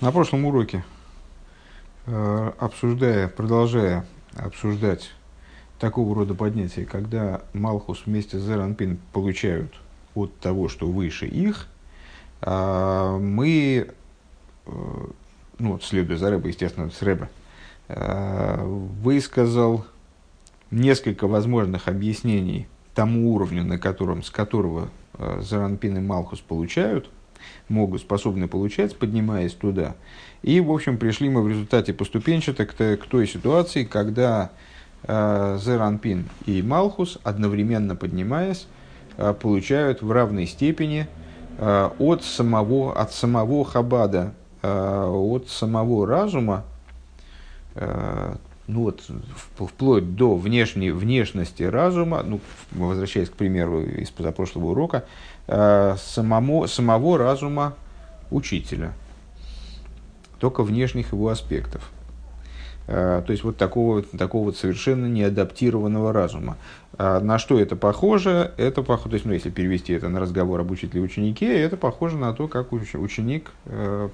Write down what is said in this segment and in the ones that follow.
На прошлом уроке, э, обсуждая, продолжая обсуждать такого рода поднятия, когда Малхус вместе с Зеранпин получают от того, что выше их, а, мы, э, ну следуя за Рэбой, естественно, с Рэба, э, высказал несколько возможных объяснений тому уровню, на котором, с которого Заранпин и Малхус получают – могут, способны получать, поднимаясь туда. И, в общем, пришли мы в результате поступенчато к, к той ситуации, когда э, Зеранпин и Малхус, одновременно поднимаясь, э, получают в равной степени э, от, самого, от самого Хабада, э, от самого разума, э, ну вот, вплоть до внешней, внешности разума, ну, возвращаясь к примеру из позапрошлого урока, самому, самого разума учителя, только внешних его аспектов. Э, то есть вот такого, такого вот совершенно неадаптированного разума. Э, на что это похоже? Это похоже, то есть, ну, если перевести это на разговор об учителе ученике, это похоже на то, как ученик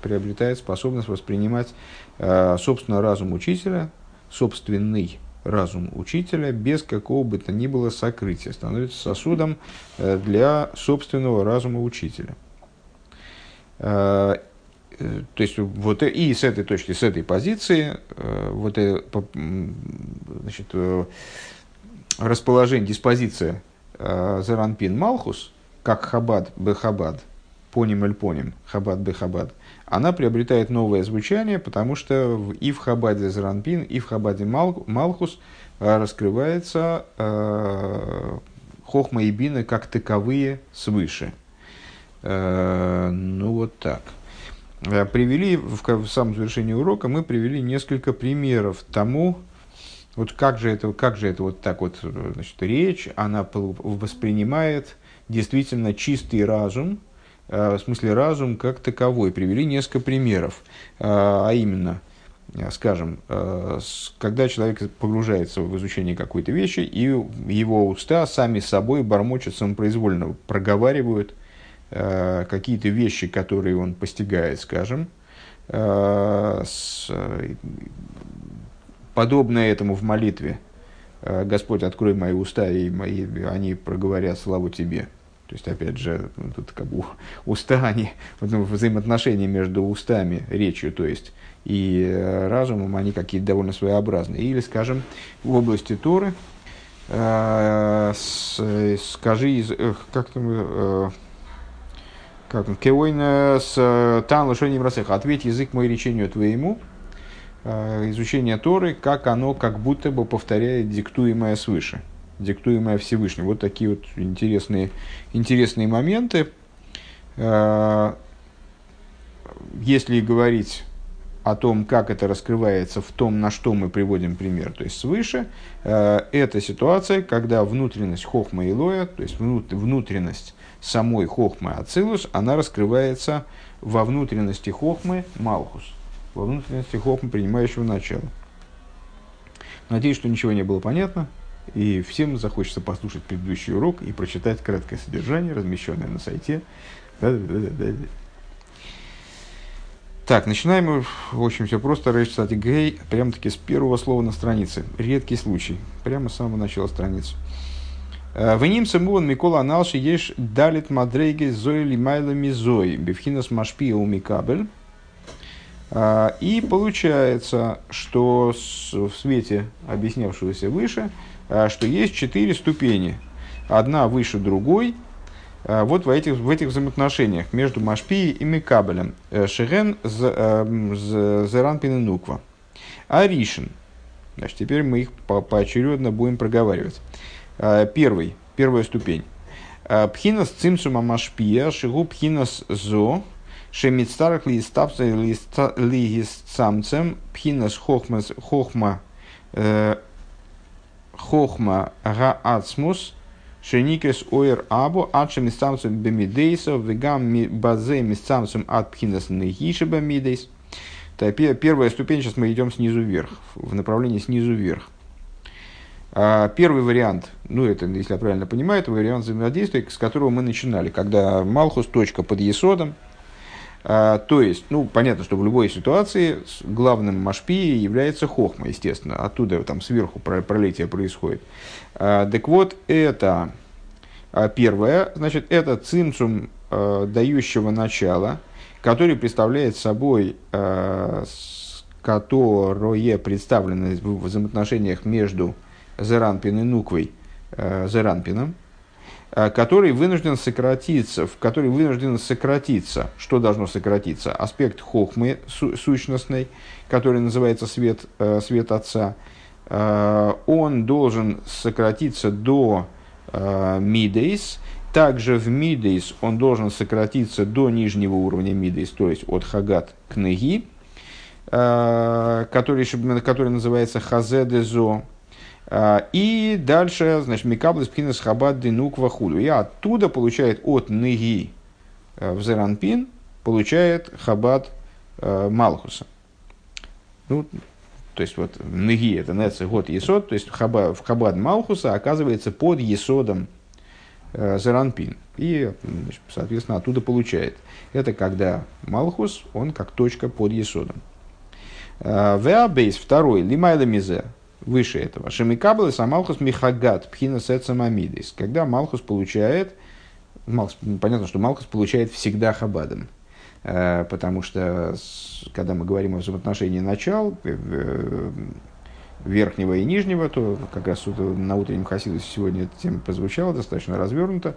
приобретает способность воспринимать собственно разум учителя, собственный разум учителя без какого бы то ни было сокрытия, становится сосудом э, для собственного разума учителя. Э, э, то есть, вот и с этой точки, с этой позиции, вот значит, расположение, диспозиция Заранпин Малхус, как Хабад Бехабад, поним эль поним, Хабад Бехабад – она приобретает новое звучание, потому что и в Хабаде Заранпин, и в Хабаде Мал, Малхус э, раскрывается э, Хохма и Бина как таковые свыше. Э, ну вот так. Привели, в, в самом завершении урока мы привели несколько примеров тому, вот как же это, как же это вот так вот, значит, речь, она воспринимает действительно чистый разум, в смысле разум как таковой. Привели несколько примеров, э, а именно, э, скажем, когда человек погружается в изучение какой-то вещи, и его уста сами собой бормочут самопроизвольно, проговаривают какие-то вещи, которые он постигает, скажем, подобно этому в молитве. Господь, открой мои уста, и мои, они проговорят славу Тебе. То есть, опять же, ну, тут как бы уста, они, ну, взаимоотношения между устами, речью, то есть, и э, разумом, они какие-то довольно своеобразные. Или, скажем, в области Торы, э, скажи, как там, э, как он, с тан лошоним расеха, ответь язык мой речению твоему, изучение Торы, как оно как будто бы повторяет диктуемое свыше диктуемая Всевышним. Вот такие вот интересные, интересные моменты. Э, если говорить о том, как это раскрывается в том, на что мы приводим пример, то есть свыше, э, это ситуация, когда внутренность хохма и лоя, то есть внутренность самой хохмы ацилус, она раскрывается во внутренности хохмы малхус, во внутренности хохмы принимающего начала. Надеюсь, что ничего не было понятно. И всем захочется послушать предыдущий урок и прочитать краткое содержание, размещенное на сайте. Так, начинаем мы, в общем, все просто. Речь, кстати, гей, прямо-таки с первого слова на странице. Редкий случай. Прямо с самого начала страницы. Э, в ним самуан Микола Аналши ешь далит мадрейги зои лимайла мизои. Бифхинас машпия умикабель. Э, и получается, что в свете объяснявшегося выше, что есть четыре ступени, одна выше другой, э, вот в этих, в этих взаимоотношениях между Машпией и Микабелем. Э, Шерен Зеран Пиненуква. А Ришин. Значит, теперь мы их по поочередно будем проговаривать. Первый, первая ступень. Пхинас цимсума машпия, шигу пхинас зо, шемицтарах листамцем, пхинас хохма хохма гаацмус шеникес оир абу адше мистамцем бемидейса вегам базе мистамцем от пхинас нехиши бемидейс. Первая ступень, сейчас мы идем снизу вверх, в направлении снизу вверх. А, первый вариант, ну это, если я правильно понимаю, это вариант взаимодействия, с которого мы начинали, когда Малхус, точка под Есодом, то есть, ну, понятно, что в любой ситуации главным машпи является хохма, естественно. Оттуда там сверху пролетие происходит. А, так вот, это а, первое, значит, это цимцум дающего начала, который представляет собой, которое представлено в взаимоотношениях между Зеранпин и Нуквой, Зеранпином, который вынужден сократиться, в который вынужден сократиться. Что должно сократиться? Аспект хохмы сущностной, который называется свет, э, свет Отца, э, он должен сократиться до мидейс. Также в мидейс он должен сократиться до нижнего уровня мидейс, то есть от хагат к неги, который, который называется хазедезо, и дальше, значит, Микаблес Пхинас Хабад Динук Вахуду. И оттуда получает от Ныги э, в Зеранпин, получает Хабад э, Малхуса. Ну, то есть вот Ныги это Неци год Есод, то есть хаба, в Хабад Малхуса оказывается под Есодом э, Зеранпин. И, значит, соответственно, оттуда получает. Это когда Малхус, он как точка под Есодом. והב', второй, למעלה מזה, выше этого. שמקבלת המלכות מחג"ת בחינת עצם המידות. Когда Малхус получает, Малхус, понятно, что Малхус получает всегда хабадом. Э, потому что, когда мы говорим о взаимоотношении начал, э, верхнего и нижнего, то как раз на утреннем Хасидусе сегодня тема прозвучала достаточно развернуто.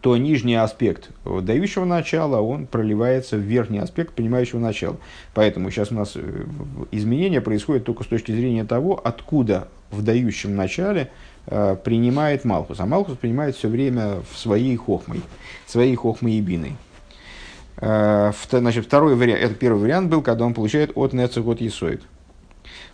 То нижний аспект дающего начала, он проливается в верхний аспект принимающего начала. Поэтому сейчас у нас э, изменения происходят только с точки зрения того, откуда в дающем начале э, принимает Малхус. А Малхус принимает все время в своей хохмой, своей хохмой и биной. Э, значит, второй вариант, это первый вариант был, когда он получает от Нецех от Есоид.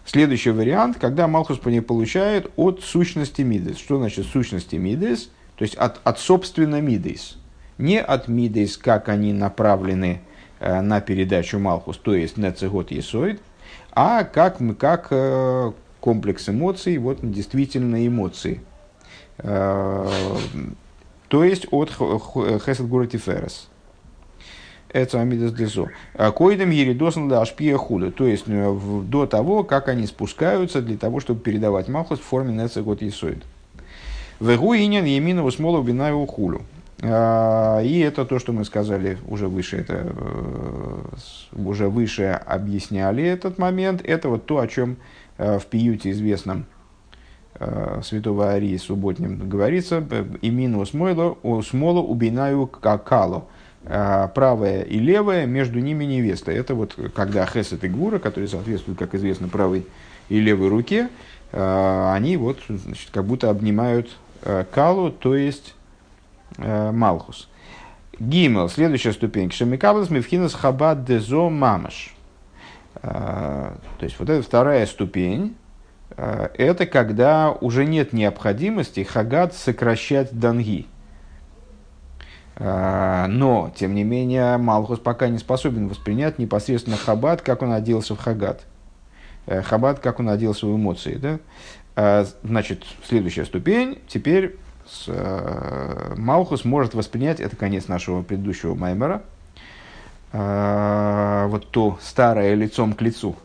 Следующий вариант, когда Малхус получает от сущности Мидес. Что значит сущности Мидес? То есть от, от собственно Мидейс. Не от Мидейс, как они направлены э, на передачу Малхус, то есть Нецегот Есоид, а как, как э, комплекс эмоций, вот действительно эмоции. Э, то есть от Хесед Гурати Ферес. Это Амидас Дезо. Коидем Еридосан да Ашпия Худа. То есть до того, как они спускаются для того, чтобы передавать Малхус в форме Нецегот Есоид. Вегу инин еминову смолу бинаю хулю. А, и это то, что мы сказали уже выше, это э, уже выше объясняли этот момент. Это вот то, о чем э, в пиюте известном э, святого Арии субботнем говорится. Имину смолу, смолу убинаю какало. Правая и левая, между ними невеста. Это вот когда хесет и гура, которые соответствуют, как известно, правой и левой руке, они вот значит, как будто обнимают калу, то есть э, Малхус. Гимел, следующая ступень. Шамикаблас мивхинас хабад дезо мамаш. Э, то есть вот эта вторая ступень, это когда уже нет необходимости хагад сокращать данги. Но, тем не менее, Малхус пока не способен воспринять непосредственно хабад, как он оделся в хагад. Хабад, как он оделся в эмоции. Да? А, значит, следующая ступень. Теперь с, э, Малхус может воспринять, это конец нашего предыдущего Маймера, э, вот то старое лицом к лицу.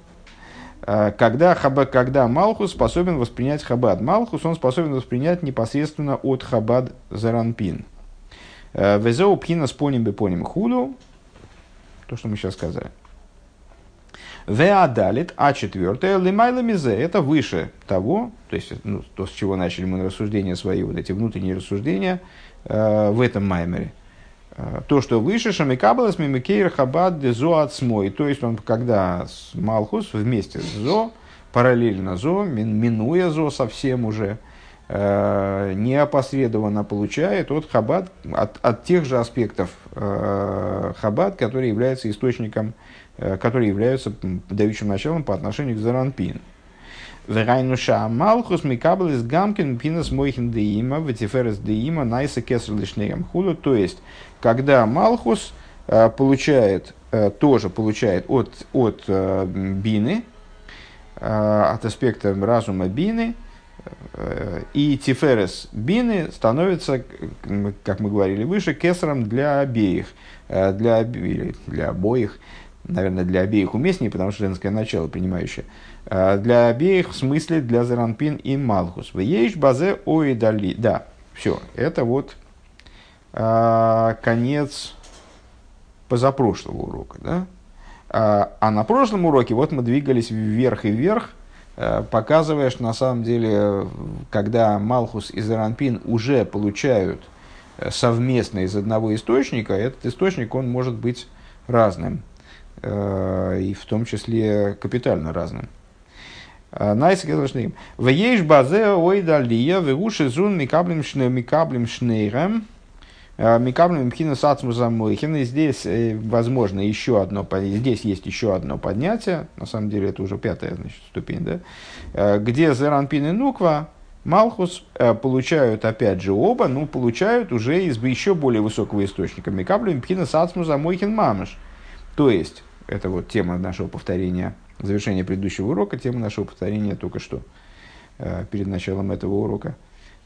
Э, когда, хаба, когда Малхус способен воспринять Хабад. Малхус он способен воспринять непосредственно от Хабад Заранпин. Везеу пхина с поним худу. То, что мы сейчас сказали. Веадалит, а четвертое, лимайла мизе, это выше того, то есть ну, то, с чего начали мы рассуждения свои, вот эти внутренние рассуждения э, в этом маймере. Э, то, что выше, шамикабалас мимикейр хабад зо отсмой, то есть он, когда с Малхус вместе с зо, параллельно зо, мин, минуя зо совсем уже, э, неопосредованно получает от хабад, от, от тех же аспектов э, хабад, которые являются источником которые являются дающим началом по отношению к Заранпин. Верайнуша Малхус Микаблис Гамкин Пинас Мойхин Деима, Ветиферес Деима, Найса Кесар Лишнеем Худу. То есть, когда Малхус э, получает, э, тоже получает от, от Бины, от аспекта разума Бины, и Тиферес Бины становится, как мы говорили выше, кесаром для обеих, для, для обоих, наверное, для обеих уместнее, потому что женское начало принимающее. Для обеих в смысле для Заранпин и Малхус. Ешь базе оидали. Да, все, это вот конец позапрошлого урока. Да? А на прошлом уроке вот мы двигались вверх и вверх, Э, показывая, что на самом деле, когда Малхус и Заранпин уже получают э, совместно из одного источника, этот источник он может быть разным, и в том числе капитально разным. Найсгелашним. Вееш базе ойдалия, вегуши зун микаблим шнейрем, Э, Микаблем Мхина Сацмуза Мойхина. Здесь э, возможно еще одно, здесь есть еще одно поднятие, на самом деле это уже пятая значит, ступень, да? Э, где Зеранпин и Нуква, Малхус получают опять же оба, ну получают уже из еще более высокого источника. Микаблем Мхина Сацмуза Мойхин Мамыш. То есть, это вот тема нашего повторения, завершения предыдущего урока, тема нашего повторения только что, перед началом этого урока.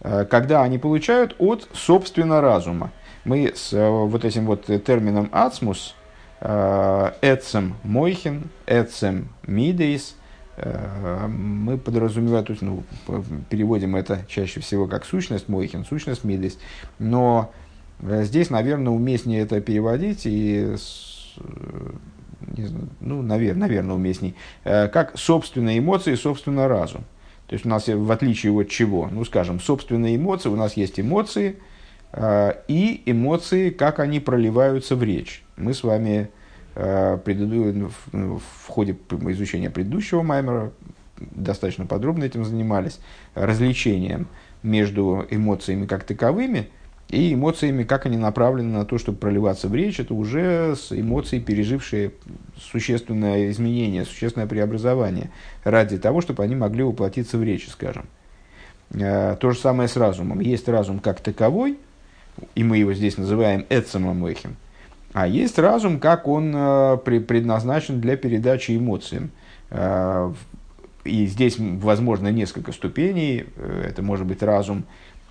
Когда они получают от собственно разума. Мы с э, вот этим вот термином ацмус, э, эцем мойхин, эцем мидейс, э, мы подразумеваем, то есть, ну, переводим это чаще всего как сущность мойхин, сущность мидейс, но здесь, наверное, уместнее это переводить и ну, наверное, наверное, уместней, как собственные эмоции, собственно разум. То есть у нас в отличие от чего? Ну, скажем, собственные эмоции, у нас есть эмоции – Э, и эмоции, как они проливаются в речь. Мы с вами э, в ходе изучения предыдущего маймера достаточно подробно этим занимались, различением между эмоциями как таковыми и эмоциями, как они направлены на то, чтобы проливаться в речь, это уже с эмоции, пережившие существенное изменение, существенное преобразование, ради того, чтобы они могли воплотиться в речи, скажем. Э, то же самое с разумом. Есть разум как таковой – и мы его здесь называем Эцемамэхим. А есть разум, как он э, предназначен для передачи эмоциям. Э, и здесь, возможно, несколько ступеней. Это может быть разум,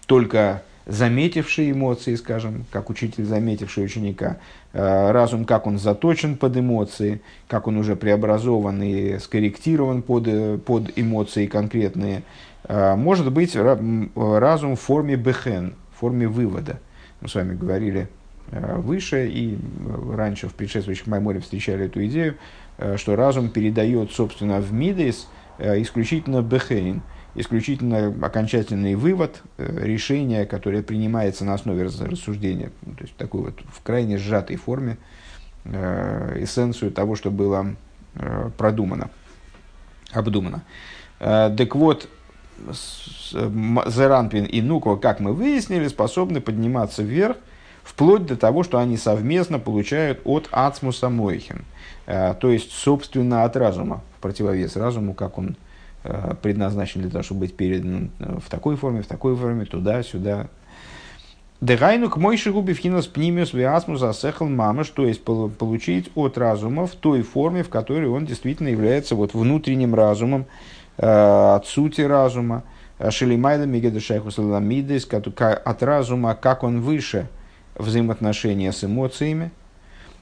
только заметивший эмоции, скажем, как учитель, заметивший ученика. Разум, как он заточен под эмоции, как он уже преобразован и скорректирован под, под эмоции конкретные. Может быть разум в форме бехен, в форме вывода – мы с вами говорили э, выше и э, раньше в предшествующих Майморе встречали эту идею, э, что разум передает, собственно, в Мидейс исключительно Бехейн, исключительно окончательный вывод, решение, которое принимается на основе рассуждения, ну, то есть такой вот в крайне сжатой форме, эссенцию того, что было продумано, обдумано. Так вот, Зеранпин и Нуква, как мы выяснили, способны подниматься вверх, вплоть до того, что они совместно получают от Ацмуса Мойхин, э, то есть, собственно, от разума, в противовес разуму, как он э, предназначен для того, чтобы быть передан э, в такой форме, в такой форме, туда-сюда. Дегайну к мойши губи вхинас пнимиус виасмус асехал мамаш, то есть получить от разума в той форме, в которой он действительно является вот внутренним разумом, Э, от сути разума, Шелимайда Мигедушайху Саламидис, от разума, как он выше взаимоотношения с эмоциями.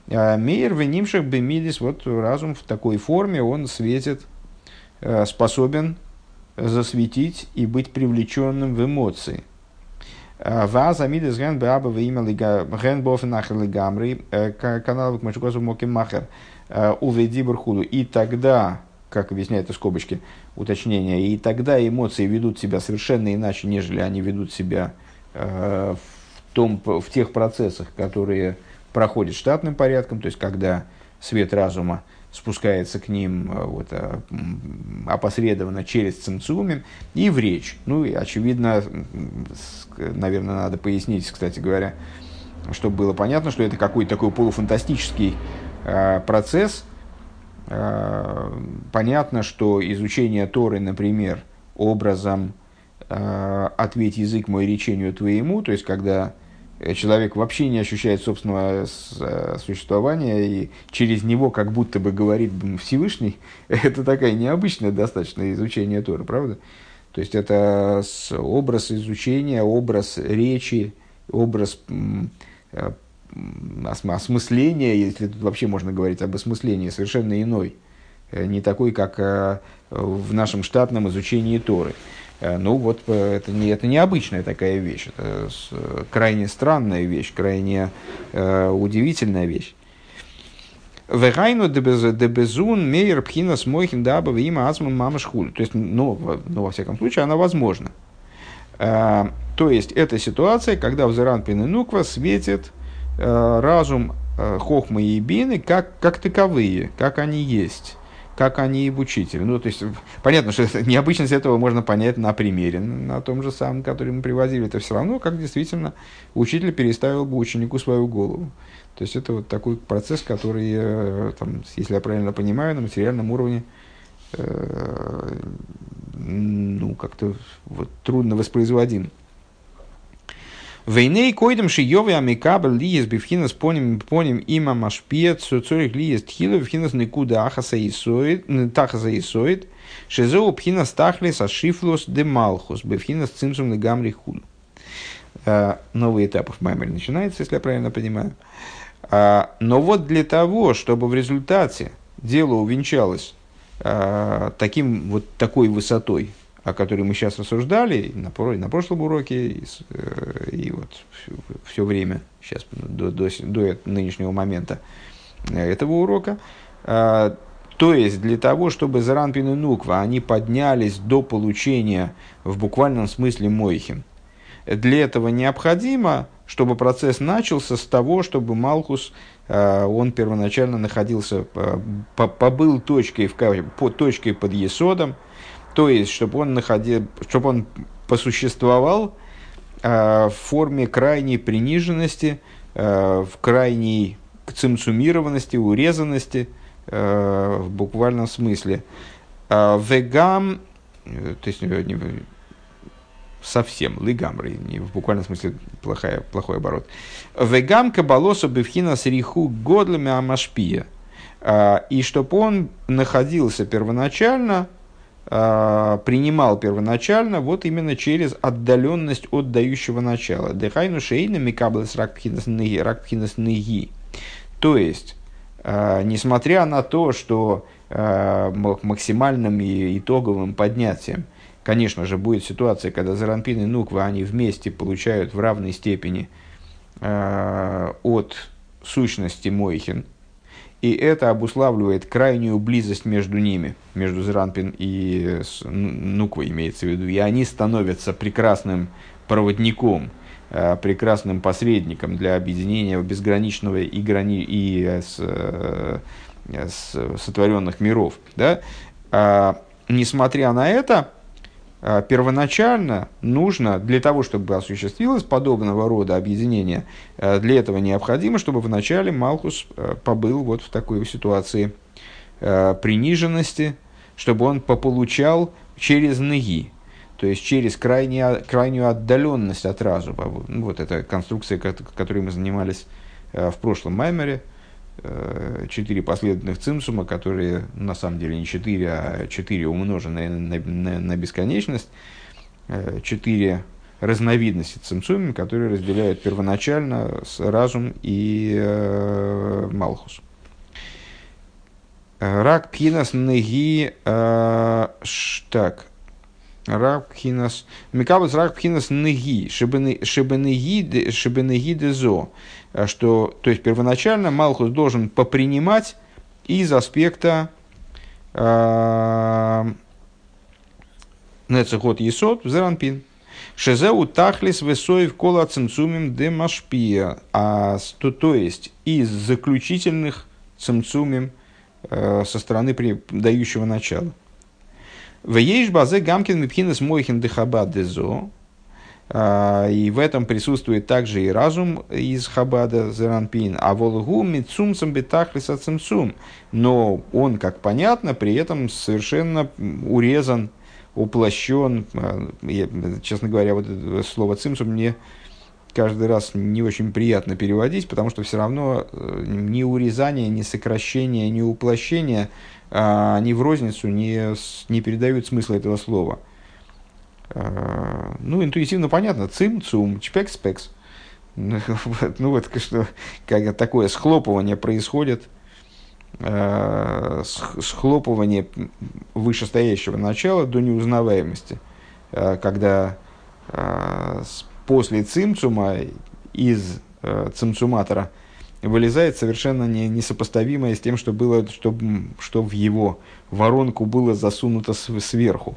Э, Мейер венимших бемидис, вот разум в такой форме, он светит, э, способен засветить и быть привлеченным в эмоции. Ваз амидес ген беаба в имя ген бофен нахер лигамри канал к мачукосу моки махер уведи бурхуду. И тогда как объясняет это скобочки уточнения, и тогда эмоции ведут себя совершенно иначе, нежели они ведут себя э, в, том, в тех процессах, которые проходят штатным порядком, то есть когда свет разума спускается к ним э, вот, э, опосредованно через цимцумим и в речь. Ну и, очевидно, наверное, надо пояснить, кстати говоря, чтобы было понятно, что это какой-то такой полуфантастический э, процесс – понятно, что изучение Торы, например, образом «ответь язык мой речению твоему», то есть когда человек вообще не ощущает собственного э, существования и через него как будто бы говорит Всевышний, это такая необычная достаточно изучение Торы, правда? То есть это образ изучения, образ речи, образ э, осмысления, если тут вообще можно говорить об осмыслении, совершенно иной. Э, не такой, как э, в нашем штатном изучении Торы. Ну вот это, не, это необычная такая вещь, это крайне странная вещь, крайне э, удивительная вещь. Вегайну дебезун мейер пхина смойхин даба има ацман мама шхуль. То есть, ну, ну, во всяком случае, она возможна. А, то есть, это ситуация, когда в Зеранпин и Нуква светит а, разум а, Хохмы и Бины как, как таковые, как они есть как они и учителе. Ну, то есть, понятно, что необычность этого можно понять на примере, на том же самом, который мы приводили. Это все равно, как действительно учитель переставил бы ученику свою голову. То есть это вот такой процесс, который, э, там, если я правильно понимаю, на материальном уровне э, ну, как-то вот, трудно воспроизводим. Войней койдем шиёвы амикабель лиес бифхинас поним поним има машпиет цурих лиес тхилу бифхинас никуда ахаса исоид тахаса исоид шизоу пхинас тахлис ашифлус де малхус бифхинас цимсум негамри худу. Э, новый этап в Маймере начинается, если я правильно понимаю. А, но вот для того, чтобы в результате дело увенчалось а, таким, вот такой высотой, о которой мы сейчас рассуждали на, на прошлом уроке и, э, и вот все, все время, сейчас до, до, до нынешнего момента этого урока, а, то есть для того, чтобы Заранпин и Нуква, они поднялись до получения в буквальном смысле Мойхин, для этого необходимо чтобы процесс начался с того, чтобы Малхус, э, он первоначально находился, э, побыл точкой, в, по, точкой под Есодом, то есть, чтобы он, находил, чтобы он посуществовал э, в форме крайней приниженности, в крайней цимцумированности, урезанности, в буквальном смысле. Вегам, то есть совсем, лигамры, не в буквальном смысле плохая, плохой оборот. Вегам кабалосу бифхина сриху годлами амашпия. И чтобы он находился первоначально, принимал первоначально вот именно через отдаленность от дающего начала. Дыхайну шейна микаблес ракпхинас ныги. То есть, а, несмотря на то, что максимальным и итоговым поднятием – Конечно же, будет ситуация, когда Заранпин и Нуква, они вместе получают в равной степени от сущности Мойхин, и это обуславливает крайнюю близость между ними, между Зранпин и Нуквой имеется в виду. И они становятся прекрасным проводником, э, прекрасным посредником для объединения безграничного и, грани... и э, с, э, с сотворенных миров. Да? А, несмотря на это, первоначально нужно, для того, чтобы осуществилось подобного рода объединение, а, для этого необходимо, чтобы вначале Малхус а, побыл вот в такой ситуации приниженности, чтобы он пополучал через ныги, то есть через крайне, крайнюю отдаленность от разума. Вот эта конструкция, которой мы занимались в прошлом Маймере – четыре последовательных цимсума, которые на самом деле не четыре, а четыре умноженные на, на, на бесконечность, э, четыре разновидности цимсумим, которые разделяют первоначально разум и э, малхус. Рак пхинас неги э, так. Рак пхинас микабус рак пхинас неги шибенеги дезо. Э, что, то есть первоначально Малхус должен попринимать из аспекта э, Нецехот Есот Зеранпин. Шезеу тахлис весоев кола цимцумим демашпия. А, то, то есть из заключительных цимцумим э, со стороны при, дающего начала. В ейш базе гамкин мипхинес мойхин дехаба дезо. А, и в этом присутствует также и разум из Хабада Зеранпин, а волгу мицумцам бетахлиса цимцум. Но он, как понятно, при этом совершенно урезан, уплощен. А, я, честно говоря, вот это слово цимцум мне каждый раз не очень приятно переводить, потому что все равно э, ни урезание, ни сокращение, ни уплощение, они в розницу не, не передают смысла этого слова. Ну, интуитивно понятно, цим, цум, чпек, спекс. Ну вот что, как такое схлопывание происходит, схлопывание вышестоящего начала до неузнаваемости, когда после цимцума из цимцуматора вылезает совершенно не, несопоставимое с тем, что было, что, что в его воронку было засунуто сверху.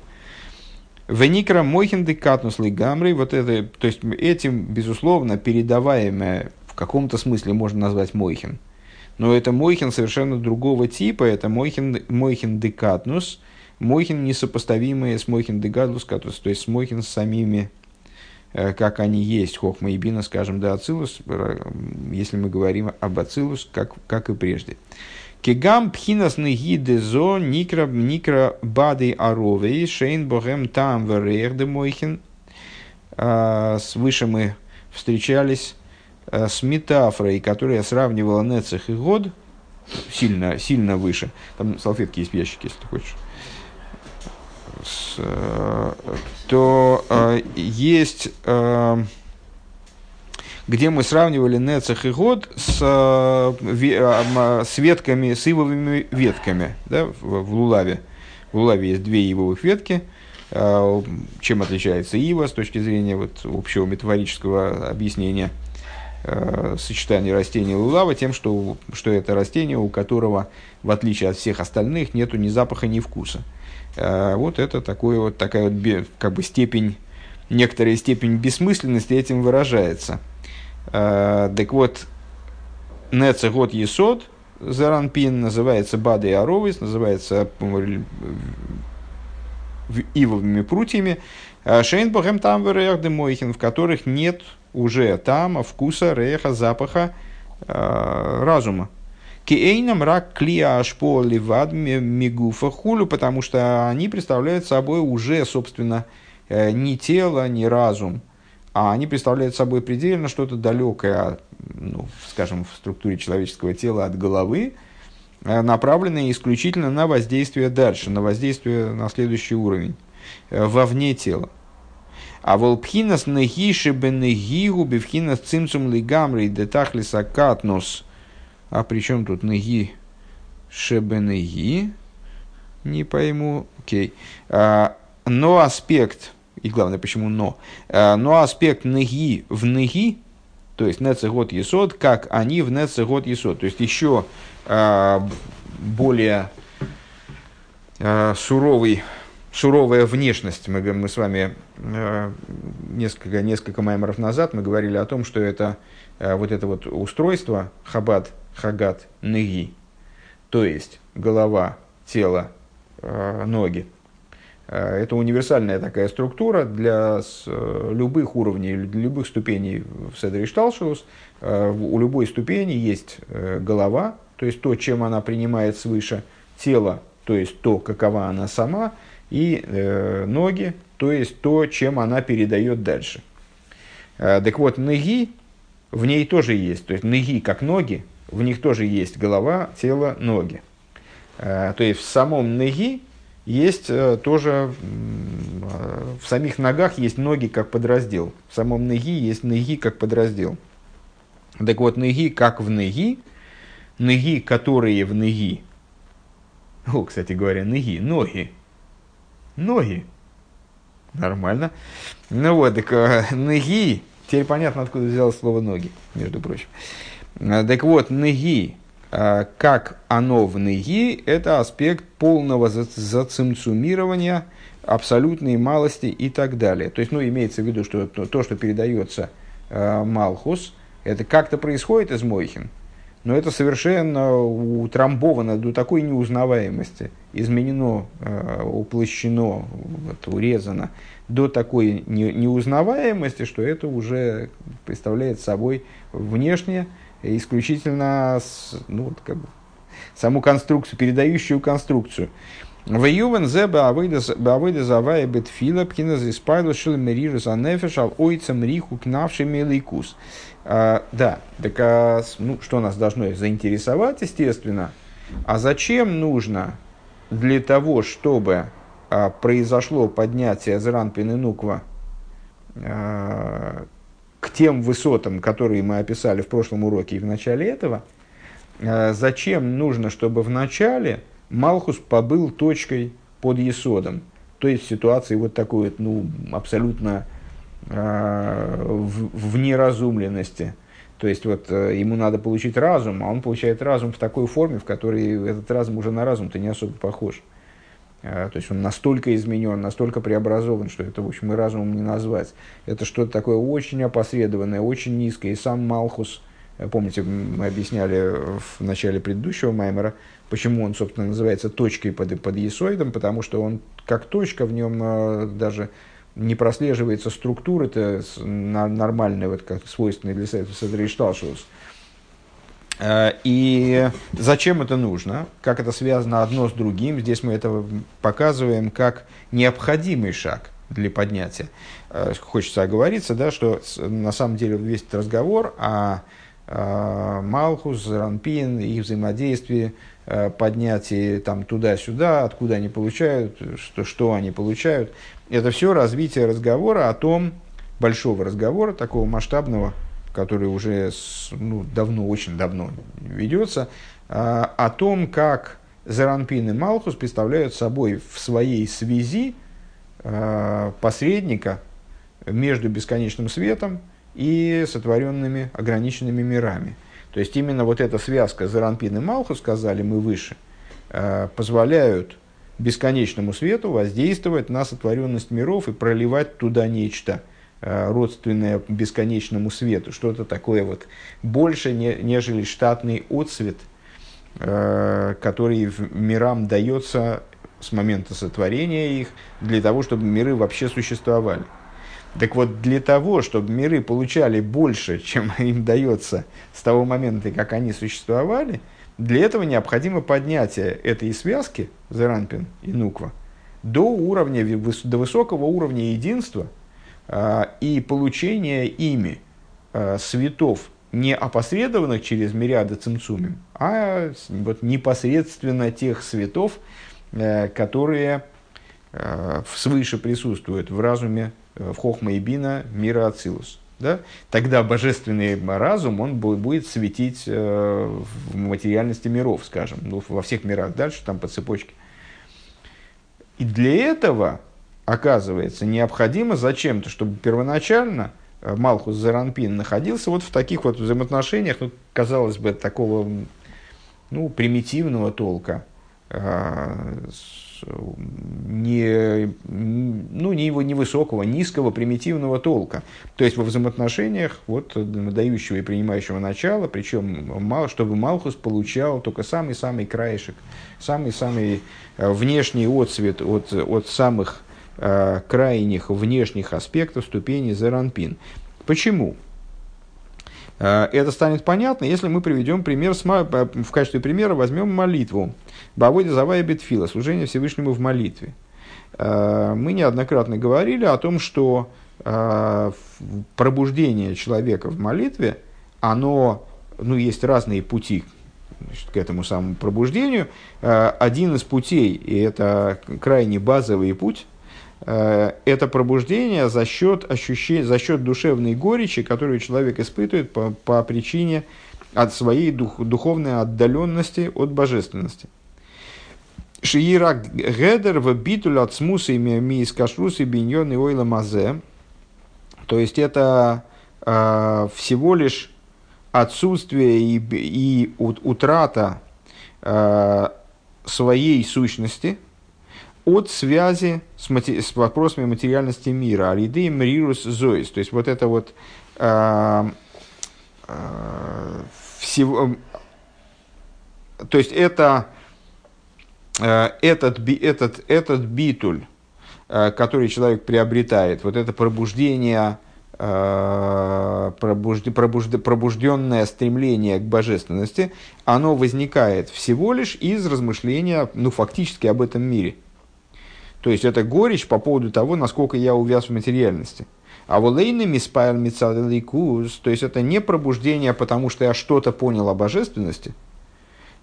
Веникра Мойхин декатнус лигамры, вот это, то есть этим, безусловно, передаваемое в каком-то смысле можно назвать Мойхин. Но это Мойхин совершенно другого типа, это Мойхин, Мойхин декатнус, Мойхин несопоставимые с Мойхин дегадлус, то есть с Мойхин с самими, э, как они есть, Хохма и Бина, скажем, да, Ацилус, если мы говорим об Ацилус, как, как и прежде. Кегам пхинас нигидезо никра никра бады аровей шейн богем там верех мойхин. А, свыше мы встречались а, с метафорой, которая сравнивала Нецех и Год, сильно, сильно выше. Там салфетки есть в ящике, если ты хочешь. С, а, то есть где мы сравнивали Нецех и Год с, э, а, с ветками, с ивовыми ветками да, в, в Лулаве. В Лулаве есть две ивовых ветки. Чем отличается ива с точки зрения вот, общего метафорического объяснения э, сочетания растений лулава тем, что, что это растение, у которого, в отличие от всех остальных, нету ни запаха, ни вкуса. Э, вот это такой, вот, такая вот как бы степень, некоторая степень бессмысленности этим выражается. Э, так вот, Нецегот Есод, Заранпин, называется Бады Аровис, называется ивовыми прутьями, э, Шейнбахем там Мойхин, в которых нет уже там вкуса, реха, запаха, э, разума. Киэйнам рак клия ашпо ливад мигуфа хулю, потому что они представляют собой уже, собственно, ни тело, ни разум, а они представляют собой предельно что-то далекое, ну, скажем, в структуре человеческого тела от головы, э, направленное исключительно на воздействие дальше, на воздействие на следующий уровень, э, вовне тела. А волпхинас нехиши бенегигу бевхинас цимцум лигамри детахлиса катнус. А при чем тут неги шебенеги? Не пойму. Окей. А, но аспект и главное, почему но. Э, но аспект ныги в ныги, то есть нецегот есод, как они в нецегот есод. То есть еще э, более э, суровый, суровая внешность. Мы, мы с вами несколько, несколько маймеров назад мы говорили о том, что это вот это вот устройство хабад, хагат, ныги, то есть голова, тело, ноги – Э, это универсальная такая структура для э, любых уровней, для любых ступеней в Седре Шталшус. Э, у любой ступени есть голова, то есть то, чем она принимает свыше, тело, то есть то, какова она сама, и ноги, то есть то, чем она передает дальше. Так вот, ноги в ней тоже есть, то есть ноги как ноги, в них тоже есть голова, тело, ноги. То есть в самом ноги есть э, тоже в самих ногах есть ноги как подраздел. В самом ноги есть ноги как подраздел. Так вот, ноги как в ноги, ноги, которые в ноги. О, кстати говоря, ноги, ноги. Ноги. Нормально. Ну вот, так э, ноги. Теперь понятно, откуда взялось слово ноги, между прочим. Э, так вот, ноги как оно в ныги, это аспект полного зацимцумирования, абсолютной малости и так далее. То есть, ну, имеется в виду, что то, что передается э, Малхус, это как-то происходит из Мойхин, но это совершенно утрамбовано до такой неузнаваемости, изменено, э, уплощено, вот, урезано до такой не, неузнаваемости, что это уже представляет собой внешне исключительно ну, как бы, саму конструкцию, передающую конструкцию. В Ювен зе бавыда завая бетфила пхина за испайлу шил мерирус анефеш ал ойцам риху кнавший мелейкус. А, да, так а, ну, что нас должно заинтересовать, естественно, а зачем нужно для того, чтобы а, произошло поднятие Зранпин и Нуква к тем высотам, которые мы описали в прошлом уроке и в начале этого, а, зачем нужно, чтобы в начале Малхус побыл точкой под Есодом, то есть ситуации вот такой вот, ну, абсолютно э, в, в неразумленности. То есть вот э, ему надо получить разум, а он получает разум в такой форме, в которой этот разум уже на разум-то не особо похож. Э, то есть он настолько изменен, настолько преобразован, что это, в общем, и разумом не назвать. Это что-то такое очень опосредованное, очень низкое. И сам Малхус, э, помните, мы объясняли в начале предыдущего Маймера, почему он, собственно, называется точкой под, под есоидом, потому что он как точка, в нем э, даже не прослеживается структура, это нормальная, вот как свойственная для Седришталшус. Э, и зачем это нужно? Как это связано одно с другим? Здесь мы это показываем как необходимый шаг для поднятия. Э, хочется оговориться, да, что на самом деле весь этот разговор о Малхус, Ранпин, их взаимодействии, поднятии там туда-сюда, откуда они получают, что, что они получают. Это все развитие разговора о том, большого разговора, такого масштабного, который уже ну, давно, очень давно ведется, а, о том, как Заранпин и Малхус представляют собой в своей связи а, посредника между бесконечным светом и сотворенными ограниченными мирами. То есть именно вот эта связка Заранпин и Малхус, сказали мы выше, а, позволяют бесконечному свету воздействовать на сотворенность миров и проливать туда нечто – родственное бесконечному свету, что-то такое вот больше, не, нежели штатный отцвет, э, который мирам дается с момента сотворения их, для того, чтобы миры вообще существовали. Так вот, для того, чтобы миры получали больше, чем им дается с того момента, как они существовали, для этого необходимо поднятие этой связки, Зеранпин и Нуква, до уровня, до высокого уровня единства – и получение ими а, светов, не опосредованных через мириады цимцумим, а вот непосредственно тех светов, э, которые э, свыше присутствуют в разуме, э, в хохма и бина мира Ацилус. Да? Тогда божественный разум он будет светить в материальности миров, скажем, ну, во всех мирах дальше, там по цепочке. И для этого оказывается, необходимо зачем-то, чтобы первоначально э, Малхус Заранпин находился вот в таких вот взаимоотношениях, ну, казалось бы, такого ну, примитивного толка, э, не, ну, не его невысокого, низкого, примитивного толка. То есть во взаимоотношениях вот, дающего и принимающего начала, причем чтобы Малхус получал только самый-самый краешек, самый-самый э, внешний отцвет от, от самых Э, крайних внешних аспектов ступени Зеранпин. Почему? Э, это станет понятно, если мы приведем пример, э, в качестве примера возьмем молитву. Баводи Завая Бетфила, служение Всевышнему в молитве. Мы неоднократно говорили о том, что пробуждение человека в молитве, оно, ну, есть разные пути значит, к этому самому пробуждению. Один из путей, и это крайне базовый путь, это пробуждение за счет, ощущения, за счет душевной горечи, которую человек испытывает по, по причине от своей дух, духовной отдаленности от божественности. Шиира гедер в битуль от смуса ми из кашрусы биньон и ойла мазе. То есть это э, всего лишь отсутствие и, и утрата э, своей сущности – от связи с, мати- с вопросами материальности мира. Алиды мрирус зоис. То есть вот это вот э, э, всего... То есть это, э, этот, этот, этот битуль, э, который человек приобретает, вот это пробуждение, э, пробужд, пробужд, пробужденное стремление к божественности, оно возникает всего лишь из размышления, ну, фактически об этом мире – то есть это горечь по поводу того, насколько я увяз в материальности. А волейными спайл мицадаликус, то есть это не пробуждение, потому что я что-то понял о божественности,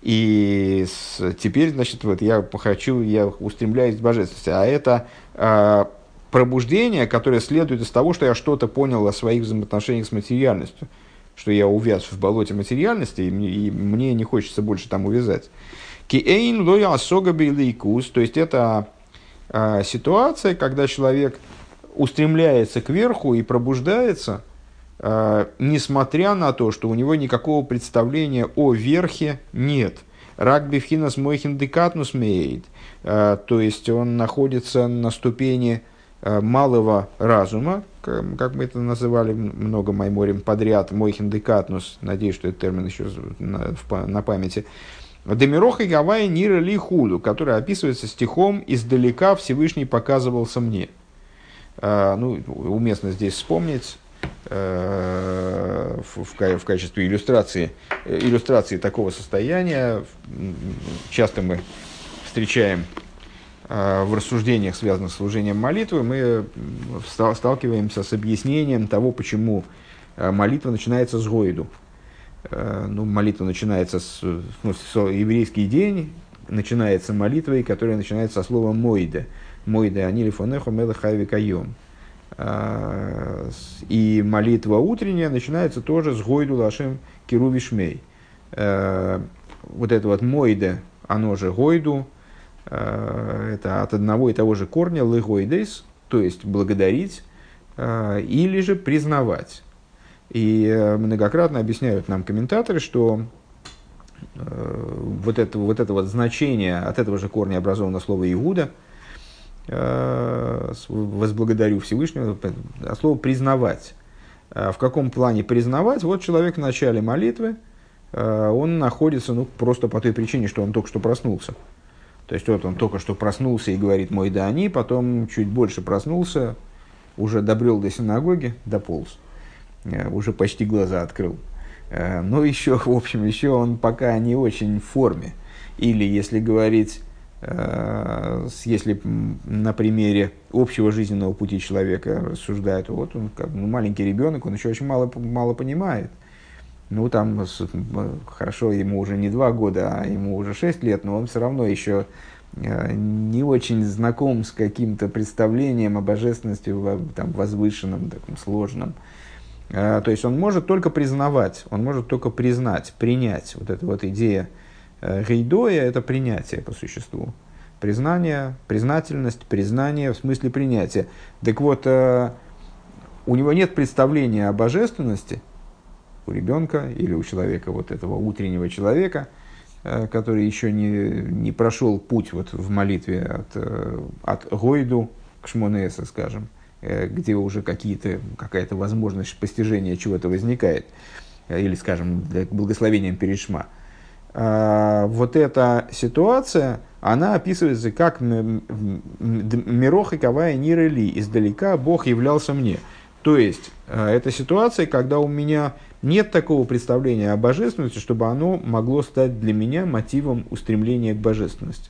И с, теперь, значит, вот я хочу, я устремляюсь к божественности. А это э, пробуждение, которое следует из того, что я что-то понял о своих взаимоотношениях с материальностью, что я увяз в болоте материальности, и мне, и мне не хочется больше там увязать. Киэйн лоя асога то есть это ситуация, когда человек устремляется кверху и пробуждается, э, несмотря на то, что у него никакого представления о верхе нет. Рак бифхинас мойхин декатнус. Э, то есть он находится на ступени малого разума, как мы это называли много майморем подряд, мойхин декатнус, надеюсь, что этот термин еще на памяти, Демироха и Гавайи Нира Худу, который описывается стихом «Издалека Всевышний показывался мне». А, ну, уместно здесь вспомнить э, в, в, качестве иллюстрации, иллюстрации такого состояния. Часто мы встречаем э, в рассуждениях, связанных с служением молитвы, мы сталкиваемся с объяснением того, почему э, молитва начинается с Гоиду. Ну, молитва начинается с, ну, с еврейский день, начинается молитвой, которая начинается со слова «мойде». Мойде анили фонеху мелахайви кайом. А, и молитва утренняя начинается тоже с Гойду Лашем Кируви Шмей. А, вот это вот Мойде, оно же Гойду, это от одного и того же корня Легойдейс, то есть благодарить, или же признавать. И многократно объясняют нам комментаторы, что вот это, вот это вот значение, от этого же корня образовано слово Иуда – Э, возблагодарю Всевышнего, а слово признавать. А в каком плане признавать? Вот человек в начале молитвы, э, он находится ну, просто по той причине, что он только что проснулся. То есть вот он только что проснулся и говорит «мой да они», потом чуть больше проснулся, уже добрел до синагоги, дополз, э, уже почти глаза открыл. Но еще, в общем, еще он пока не очень в форме. Или, если говорить Э, если на примере общего жизненного пути человека рассуждают, вот он как ну, маленький ребенок, он еще очень мало, мало понимает. Ну, там хорошо, ему уже не два года, а ему уже шесть лет, но он все равно еще э, не очень знаком с каким-то представлением о божественности, там, возвышенном, таком сложном. Э, то есть он может только признавать, он может только признать, принять вот эту вот идею Гейдоя – это принятие по существу. Признание, признательность, признание в смысле принятия. Так вот, э, у него нет представления о божественности, у ребенка или у человека, вот этого утреннего человека, э, который еще не, не прошел путь вот в молитве от, э, от Гойду к Шмонеса, скажем, где уже какие-то, какая-то возможность постижения чего-то возникает, или, скажем, благословением перед Шма – а, вот эта ситуация, она описывается как «Мирох и кавая нирели» «Издалека Бог являлся мне». То есть, а, это ситуация, когда у меня нет такого представления о божественности, чтобы оно могло стать для меня мотивом устремления к божественности.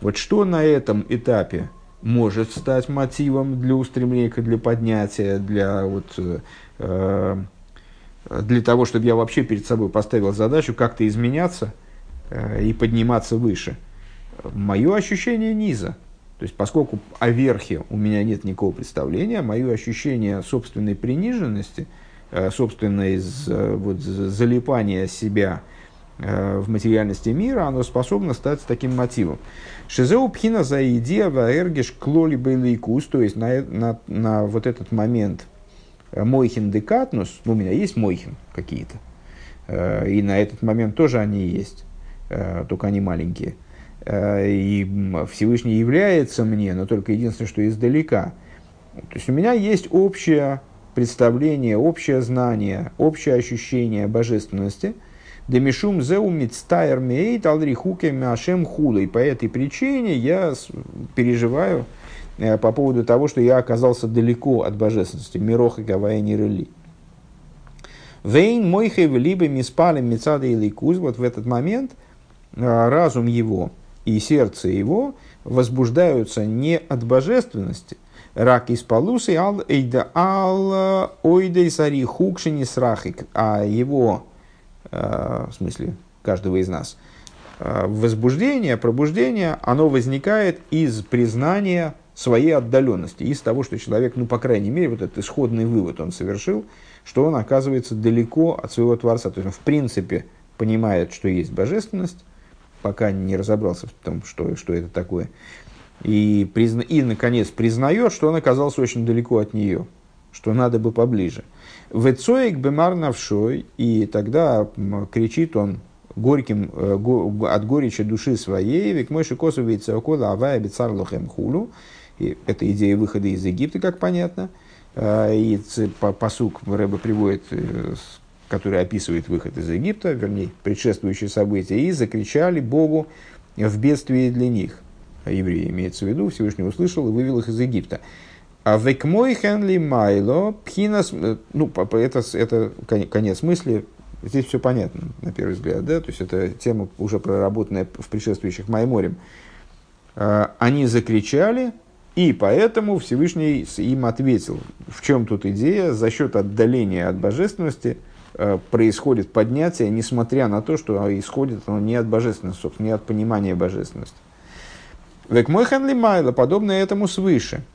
Вот что на этом этапе может стать мотивом для устремления, для поднятия, для вот, э, для того, чтобы я вообще перед собой поставил задачу как-то изменяться э, и подниматься выше. Мое ощущение низа. То есть, поскольку о верхе у меня нет никакого представления, мое ощущение собственной приниженности, э, собственной э, вот, залипания себя в материальности мира, оно способно стать таким мотивом. Шизеу пхина за идея ваэргиш клоли бейликус, то есть на, на, на вот этот момент – Э, Мойхин декатнус, ну, у меня есть Мойхин какие-то, э, и на этот момент тоже они есть, э, только они маленькие. И Всевышний является мне, но только единственное, что издалека. То есть у меня есть общее представление, общее знание, общее ощущение божественности. Демишум зеу мицтайр мейт алдрихуке мяшем худа. И по этой причине я переживаю Э, по поводу того, что я оказался далеко от божественности. Мирох и Гавайя Нирели. Вейн мойхев либо миспалем мецада или куз. Вот в этот момент э, разум его и сердце его возбуждаются не от божественности, рак из полусы ал эйда ал ойдей сари хукшини срахик, а его, в смысле каждого из нас – возбуждение, пробуждение, оно возникает из признания своей отдаленности, из того, что человек, ну, по крайней мере, вот этот исходный вывод он совершил, что он оказывается далеко от своего Творца. То есть он, в принципе, понимает, что есть божественность, пока не разобрался в том, что, что это такое. И, призна... и, наконец, признает, что он оказался очень далеко от нее, что надо бы поближе. Вецоик бемар навшой, и тогда кричит он горьким, э, от горечи души своей, век мой шикосу вейцеокола авая бицар лохем хулу. И это идея выхода из Египта, как понятно. Э, и посук Рэба приводит, э, который описывает выход из Египта, вернее, предшествующие события, и закричали Богу в бедствии для них. Евреи имеется в виду, Всевышний услышал и вывел их из Египта. А век мой хенли майло пхинас, ну, это, это конец мысли, здесь все понятно, на первый взгляд, да, то есть это тема уже проработанная в предшествующих Майморем. А, они закричали, и поэтому Всевышний им ответил. В чем тут идея? За счет отдаления от божественности а, происходит поднятие, несмотря на то, что исходит оно не от божественности, собственно, не от понимания божественности. Век мой ханли майла, подобное этому свыше –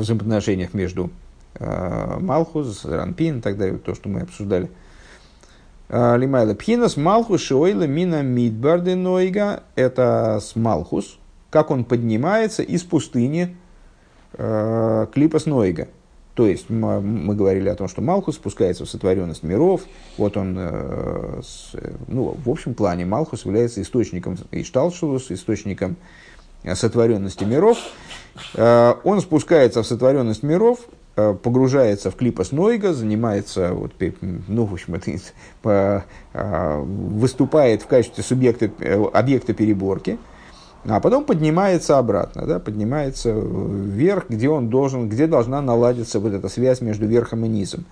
взаимоотношениях между э, Малхус, Ранпин и так далее, то, что мы обсуждали. А, Лимайла Пхинас Малхус Шиойла Мина Мидбарды Нойга – это с Малхус, как он поднимается из пустыни э, Клипас Нойга. То есть мы, мы говорили о том, что Малхус спускается в сотворенность миров. Вот он, э, с, ну, в общем плане, Малхус является источником Ишталшулус, источником сотворенности миров. Э, он спускается в сотворенность миров, э, погружается в клипос Нойга, занимается, вот, ну, в общем, это, по, э, выступает в качестве субъекта, объекта переборки, а потом поднимается обратно, да, поднимается вверх, где он должен, где должна наладиться вот эта связь между верхом и низом.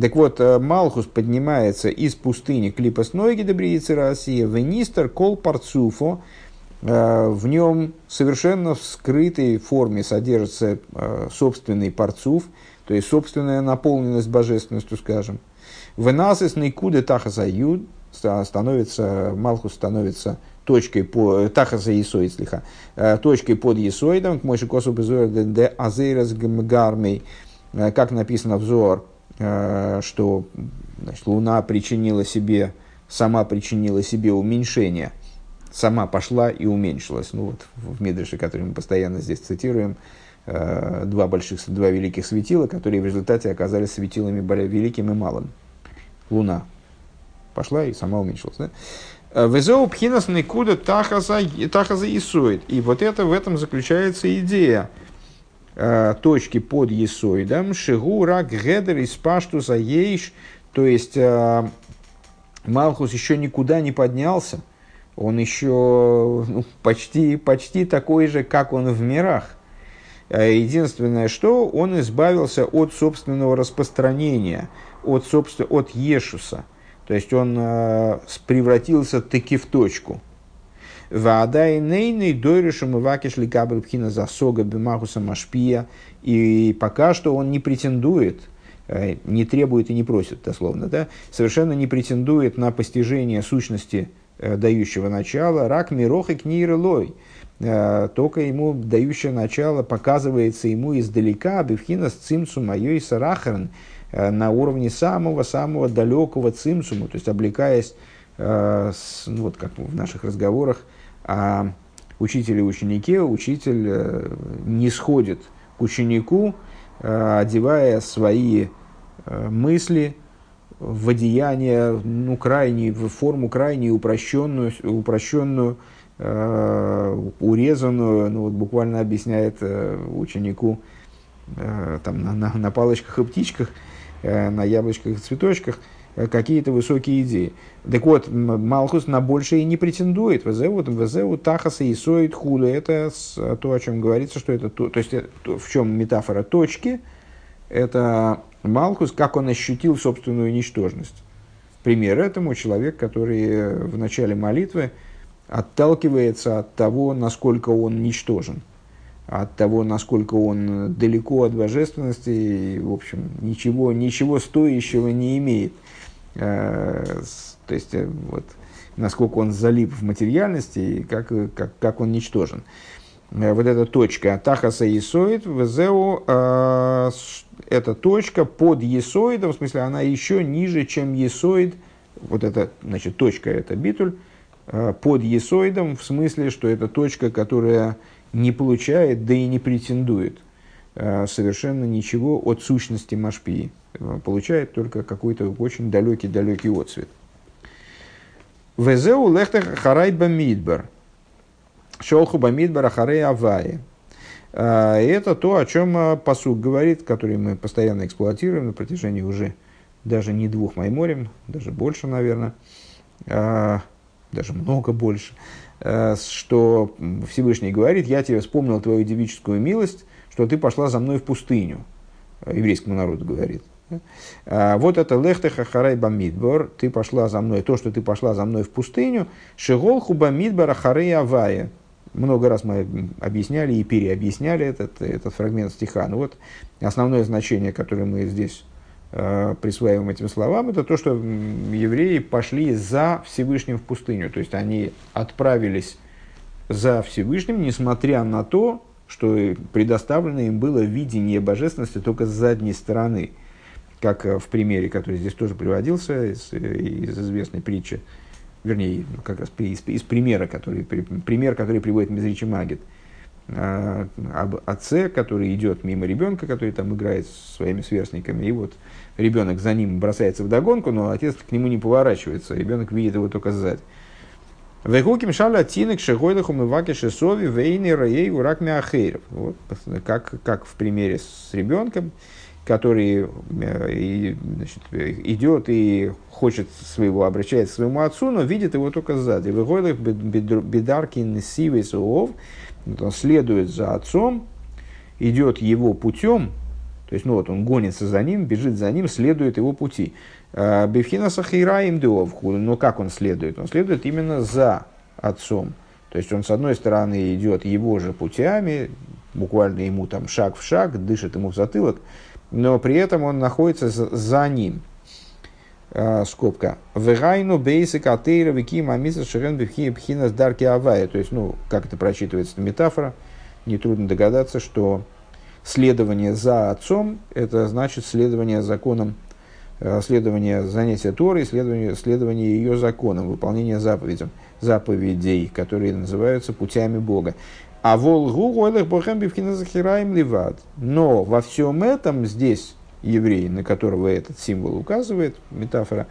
Так вот, Малхус поднимается из пустыни Клипас Нойги Добриицы России, Венистер Кол Парцуфо, в нем совершенно в скрытой форме содержится э, собственный парцуф, то есть собственная наполненность божественностью, скажем. В насыс никуды тахазаюд становится, Малхус становится точкой по тахаза Исоид, слиха, э, точкой под Исоидом, к мойши косу де азейрас гармей, как написано в Зор, что значит, Луна причинила себе, сама причинила себе уменьшение – сама пошла и уменьшилась. Ну вот в Медреше, который мы постоянно здесь цитируем, э, два больших, два великих светила, которые в результате оказались светилами более великим и малым. Луна пошла и сама уменьшилась. Да? Э, Везеу пхинас никуда тахаза исоид. И вот это в этом заключается идея э, точки под есоидом. Шигу рак гедер из паштуса ейш. То есть Малхус еще никуда не поднялся – он еще ну, почти, почти такой же, как он в мирах. А единственное, что он избавился от собственного распространения, от, собственно, от Ешуса. То есть он э, превратился таки в точку. Ваадай нейный дойрешем ивакиш ликабрбхина засога бимахуса машпия. И пока что он не претендует, э, не требует и не просит, дословно, да, совершенно не претендует на постижение сущности дающего начала, рак мирох и книрылой. Э, только ему дающее начало показывается ему издалека, бифхина с цимцу и сарахарн, э, на уровне самого-самого далекого цимсуму, то есть облекаясь, ну, вот как в наших разговорах, о учителе и ученике, учитель не сходит к ученику, одевая свои мысли, в одеяние, ну, крайне, в форму крайне упрощенную, упрощенную э, урезанную, ну, вот буквально объясняет э, ученику э, там, на, на, на палочках и птичках, на яблочках и цветочках, какие-то высокие идеи. Так вот, Малхус на большее и не претендует. Везеут, везеут, тахаса и соит хули. Это то, о чем говорится, что это то, то есть э, в чем метафора точки, это Малхус, как он ощутил собственную ничтожность. Пример этому человек, который в начале молитвы отталкивается от того, насколько он ничтожен, от того, насколько он далеко от божественности, и, в общем, ничего, ничего стоящего не имеет. Э, то есть, э, вот, насколько он залип в материальности и как, как, как он ничтожен. Вот эта точка Тахаса Есоид, Везеу, эта точка под Есоидом, в смысле она еще ниже, чем Есоид, вот эта, значит, точка это битуль, под Есоидом, в смысле, что это точка, которая не получает, да и не претендует Э, совершенно ничего от сущности Машпии. Э, получает только какой-то очень далекий-далекий отцвет. Везеу лехтех харай бамидбар. Шолху бамидбар ахарей авае. Э, это то, о чем посуд говорит, который мы постоянно эксплуатируем на протяжении уже даже не двух майморем, даже больше, наверное, даже много больше, что Всевышний говорит, я тебе вспомнил твою девическую милость, что ты пошла за мной в пустыню, еврейскому народу говорит. А, вот это лехтеха харай бамидбор, ты пошла за мной, то, что ты пошла за мной в пустыню, шигол хубамидбор харей авая. Много раз мы объясняли и переобъясняли этот, этот фрагмент стиха. Ну вот основное значение, которое мы здесь э, присваиваем этим словам, это то, что евреи пошли за Всевышним в пустыню. То есть они отправились за Всевышним, несмотря на то, что предоставлено им было видение божественности только с задней стороны, как э, в примере, который здесь тоже приводился из, из известной притчи, вернее, как раз из, из примера, который, пример, который приводит Мизричи Магит, э, об отце, который идет мимо ребенка, который там играет со своими сверстниками, и вот ребенок за ним бросается в догонку, но отец к нему не поворачивается, ребенок видит его только сзади. Вегуким шаля тинек шегойлаху мываки шесови вейни раей урак мяхейров. Вот, как, как в примере с ребенком, который э, и, значит, идет и хочет своего, обращается к своему отцу, но видит его только сзади. Вегойлах бедаркин сивей суов, он следует за отцом, идет его путем, то есть, ну вот он гонится за ним, бежит за ним, следует его пути. Э, Бевхина Сахираим Деовху. Но как он следует? Он следует именно за отцом. То есть он с одной стороны идет его же путями, буквально ему там шаг в шаг, дышит ему в затылок, но при этом он находится за ним. Uh, скобка. Вегайну бейсик атеира вики мамиса шерен бифхина с дарки авая. То есть, ну, как это прочитывается, метафора. Нетрудно догадаться, что следование за отцом, это значит следование законам Э, следование занятия Торы, следование, следование ее законам, выполнение заповедям, заповедей, которые называются путями Бога. А волгу гойлых бохем бифкиназахираем ливад. Но во всем этом здесь еврей, на которого этот символ указывает, метафора,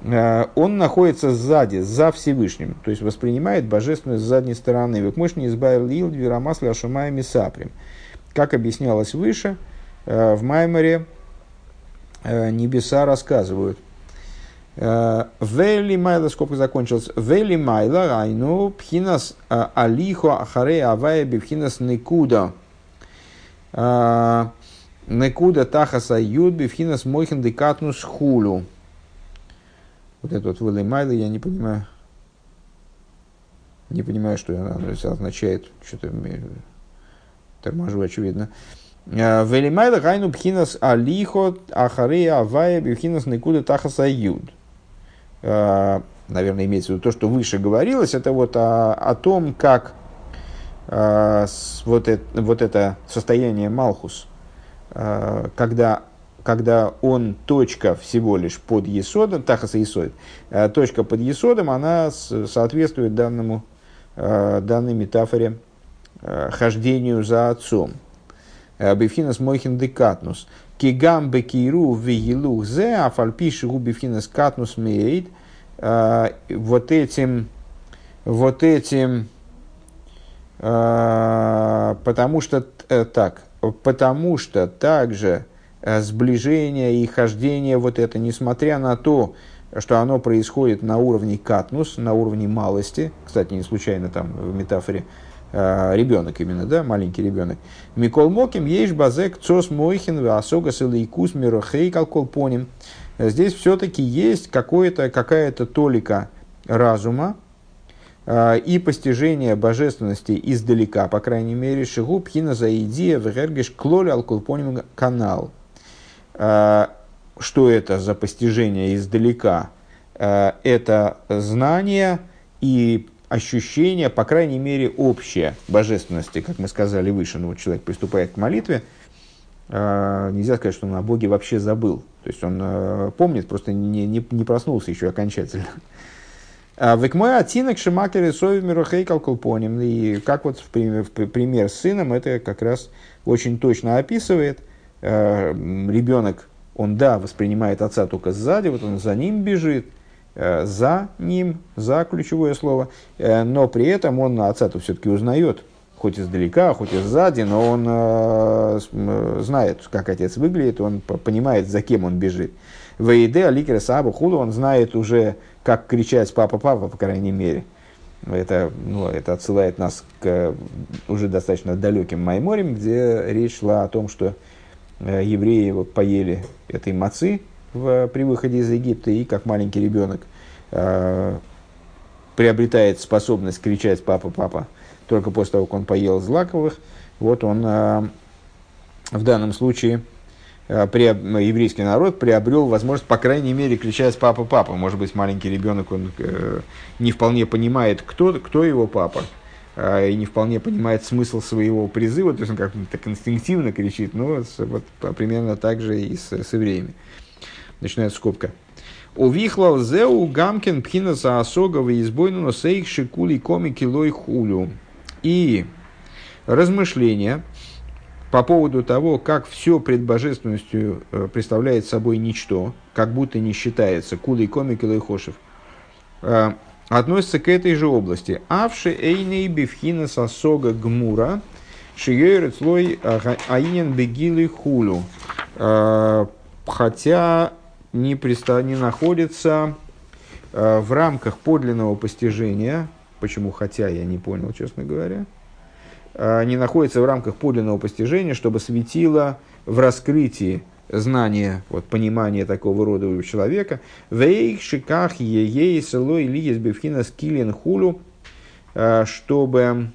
э, он находится сзади, за Всевышним, то есть воспринимает божественность с задней стороны. Век мощный избавил Ил, Дверамасли, Ашумая, Мисаприм. Как объяснялось выше, э, в Майморе Э, небеса рассказывают. Э, Вели майла, сколько закончилось. Вели майла, айну, пхинас э, алихо ахаре авая бифхинас никуда. Некуда тахаса юд бифхинас мойхен декатнус хулю. Вот это вот вели майла, я не понимаю. Не понимаю, что она означает. Что-то торможу, очевидно. Э, Велимайла гайну пхинас алихо ахарея авая бхинас никуда тахаса юд. Э, наверное, имеется в виду то, что выше говорилось, это вот о, о том, как э, вот, это, вот это состояние Малхус, когда, когда он точка всего лишь под Есодом, Тахаса Есод, точка под Есодом, она соответствует данному, данной метафоре хождению за отцом. Бифхинас мойхин декатнус. Кигам бекиру вигилух зе, а фальпиши губивхинас катнус мейт. Вот этим, вот этим, потому что так, потому что также сближение и хождение вот это, несмотря на то, что оно происходит на уровне катнус, на уровне малости, кстати, не случайно там в метафоре ребенок именно, да, маленький ребенок. Микол Моким, ешь базек, цос мойхин, асогас или икус мирохей, калкол поним. Здесь все-таки есть какая-то толика разума э, и постижение божественности издалека, по крайней мере, шигу пхина за идея в гергеш клоли алкулпоним канал. Э, что это за постижение издалека? это знание и ощущение, по крайней мере, общее божественности, как мы сказали выше. Ну, вот человек приступает к молитве, нельзя сказать, что он о Боге вообще забыл. То есть он помнит, просто не, не, не проснулся еще окончательно. А, Век мой отинок шимакер сови мирохей калкулпоним. И как вот в пример, в пример с сыном, это как раз очень точно описывает. А, Ребенок, он да, воспринимает отца только сзади, вот он за ним бежит, за ним, за ключевое слово, но при этом он отца-то все-таки узнает, хоть издалека, хоть и сзади, но он э, знает, как отец выглядит, он понимает, за кем он бежит. Вейде Аликер Сабу Худу, он знает уже, как кричать «папа, папа», по крайней мере. Это, ну, это отсылает нас к уже достаточно далеким Майморям, где речь шла о том, что э, евреи вот, поели этой мацы в, при выходе из Египта, и как маленький ребенок э, приобретает способность кричать «папа, папа», только после того, как он поел злаковых, вот он э, в данном случае э, еврейский народ приобрел возможность, по крайней мере, кричать «папа, папа». Может быть, маленький ребенок, он э, не вполне понимает, кто, кто его папа, э, и не вполне понимает смысл своего призыва, то есть он как-то так инстинктивно кричит, но вот, примерно так же и с, с евреями. Начинается скобка. Увихлал зеу гамкин пхина за осогова избойну сейх шикули комики лой хулю и размышления по поводу того, как все пред божественностью э, представляет собой ничто, как будто не считается, кулей комик и хошев, э, относится к этой же области. Авши эйней бифхина сосога гмура, шиёйрет слой аинен бегилы хулю. Э, хотя не, приста, не находится в рамках подлинного постижения, Почему хотя, я не понял, честно говоря. А, не находится в рамках подлинного постижения, чтобы светило в раскрытии знания, вот, понимания такого рода у человека. Вейх шиках ей селой лиес бифхина скилен хулю, а, чтобы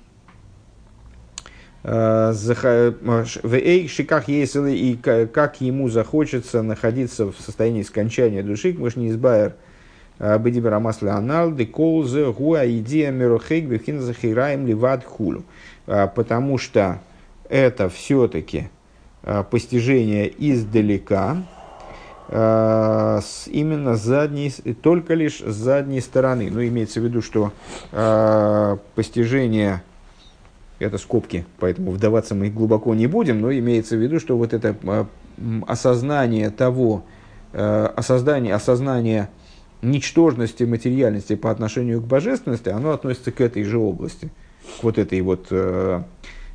а, в шиках еселы и как ему захочется находиться в состоянии скончания души, мы же не избавер Бедибера масла анал, деколзе, гуа, идея мирохейк, бифхин захираем ливад хулю. Потому что это все-таки постижение издалека, с именно задней, только лишь с задней стороны. Ну, имеется в виду, что постижение, это скобки, поэтому вдаваться мы глубоко не будем, но имеется в виду, что вот это э, осознание того, э, осознание, осознание ничтожности материальности по отношению к божественности, оно относится к этой же области, к вот этой вот, э,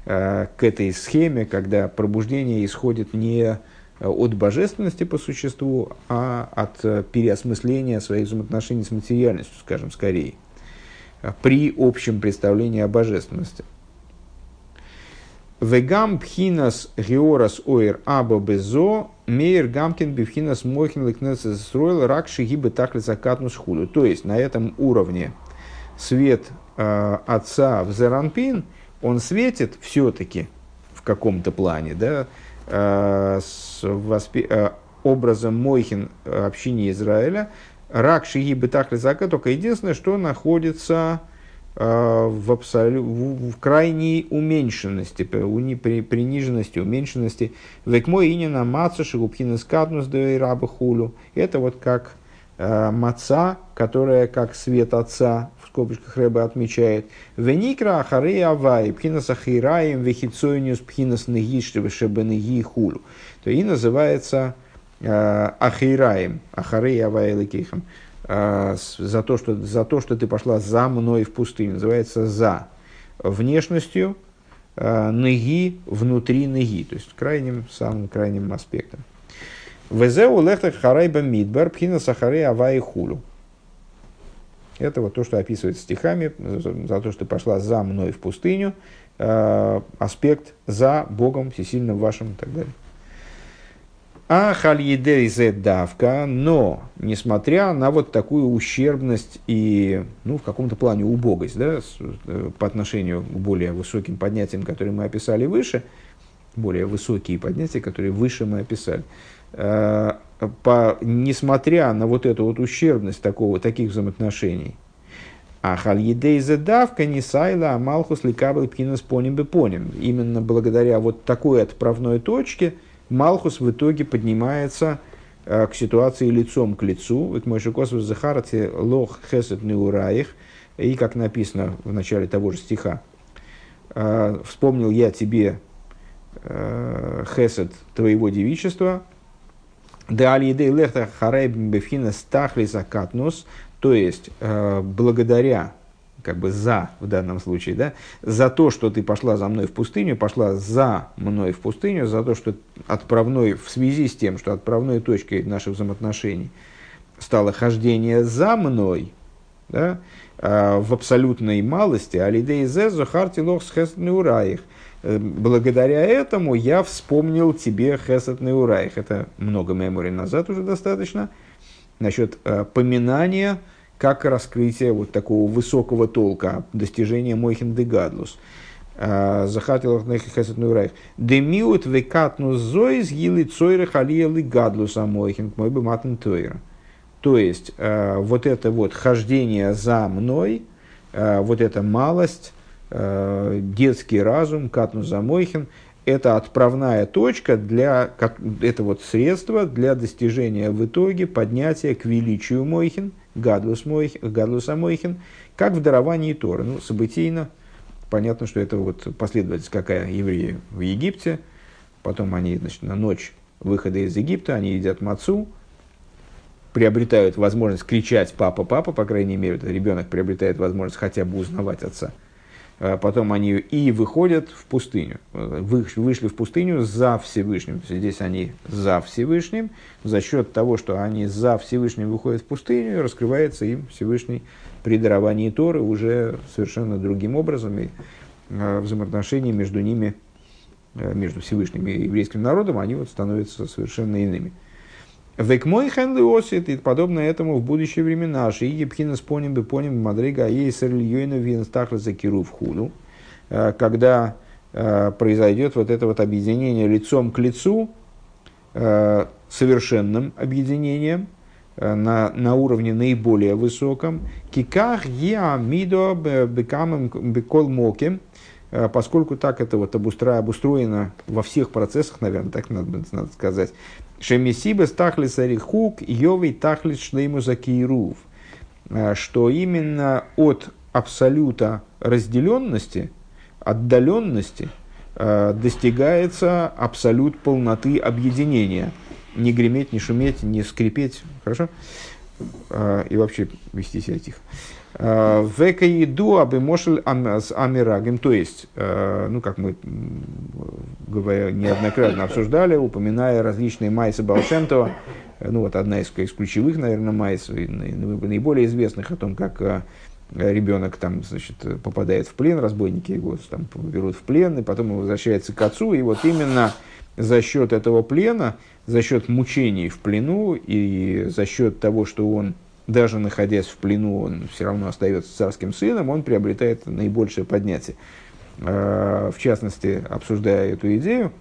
э, к этой схеме, когда пробуждение исходит не от божественности по существу, а от переосмысления своих взаимоотношений с материальностью, скажем, скорее, при общем представлении о божественности. Вегам пхинас георас оир аба безо мейр гамкин бифхинас мохин ликнес строил рак шигибы так закатнус хулю. То есть на этом уровне свет э, отца в Зеранпин, он светит все-таки в каком-то плане, да, э, с воспи- э, образом Мойхин общины Израиля, рак шигибы так закат, только единственное, что находится Э, в, абсолю... в крайней уменьшенности, при, приниженности, уменьшенности. Векмой инина маца шигубхина скатнус раба хулю. Это вот как э, маца, которая как свет отца, в скобочках Рэба отмечает. Веникра ахары авай, пхинас ахираем, вехицойниус пхинас нагиш, шебенеги хулю. То и называется э, ахираем, ахары авай лекихам. А, за то, что, за то, что ты пошла за мной в пустыню. Называется «за». Внешностью э, ныги внутри ныги, то есть крайним, самым крайним аспектом. Везеу лехтах харайба мидбар пхина сахары авай хулю. Это вот то, что описывается стихами, за то, что ты пошла за мной в пустыню, э, аспект за Богом всесильным вашим и так далее. А хальедей давка, но, несмотря на вот такую ущербность и, ну, в каком-то плане убогость, да, э, по отношению к более высоким поднятиям, которые мы описали выше, более высокие поднятия, которые выше мы описали, э, по, несмотря на вот эту вот ущербность такого, таких взаимоотношений, а хальедейза давка не сайла, а малхус ликабл пкинас поним бы поним. Именно благодаря вот такой отправной точке Малхус в итоге поднимается э, к ситуации лицом к лицу. Вот мой шикосов захарати лох хесет неураих. И как написано в начале того же стиха, э, вспомнил я тебе э, хесед твоего девичества, да алидей лехта харайб бефхина стахли закатнус, то есть, благодаря, как бы за в данном случае, да, за то, что ты пошла за мной в пустыню, пошла за мной в пустыню, за то, что отправной, в связи с тем, что отправной точкой наших взаимоотношений стало хождение за мной, да, э, в абсолютной малости, алидей зе захарти лох с ураих. Э, благодаря этому я вспомнил тебе хесет ураих. Это много мемори назад уже достаточно. Насчет э, поминания – как раскрытие вот такого высокого толка, достижения Мойхин де Гадлус. А, Захатил Хесетнурайх. Демиут векатнус зоис гили цойра халия ли Гадлуса Мойхин мой бы матн тойра. То есть, а, вот это вот хождение за мной, а, вот эта малость, детский разум, катнус за Мойхин, это отправная точка для, это вот средство для достижения в итоге поднятия к величию Мойхин – Гадлус, Мойх, Амойхин, как в даровании Торы. Ну, событийно, понятно, что это вот последовательность какая евреи в Египте, потом они, значит, на ночь выхода из Египта, они едят мацу, приобретают возможность кричать «папа, папа», по крайней мере, ребенок приобретает возможность хотя бы узнавать отца – потом они и выходят в пустыню. Вышли в пустыню за Всевышним. Здесь они за Всевышним. За счет того, что они за Всевышним выходят в пустыню, раскрывается им Всевышний при даровании Торы уже совершенно другим образом. И а, взаимоотношения между ними, а, между Всевышним и еврейским народом, они вот становятся совершенно иными. Век мой хенли и подобно этому в будущие времена. Ши епхина споним бы поним мадрига ейсер льюина винстахла за киру в худу. Э, когда э, произойдет вот это вот объединение лицом к лицу, э, совершенным объединением, на, на уровне наиболее высоком. Киках я мидо бекамем бекол моким, поскольку так это вот обустроено во всех процессах, наверное, так надо, надо сказать, Шемисибес тахлис арихук, йовей тахлис шлейму закирув. Э, что именно от абсолюта разделенности, отдаленности, э, достигается абсолют полноты объединения. Не греметь, не шуметь, не скрипеть. Хорошо? Э, и вообще вести себя тихо. Века еду абы мошель с амирагем, то есть, э, ну, как мы говоря, неоднократно обсуждали, упоминая различные майсы Балшемтова, ну, вот одна из, из ключевых, наверное, майс, наиболее известных о том, как э, ребенок там, значит, попадает в плен, разбойники его там берут в плен, и потом он возвращается к отцу, и вот именно за счет этого плена, за счет мучений в плену и за счет того, что он даже находясь в плену, он все равно остается царским сыном, он приобретает наибольшее поднятие. А, в частности, обсуждая эту идею,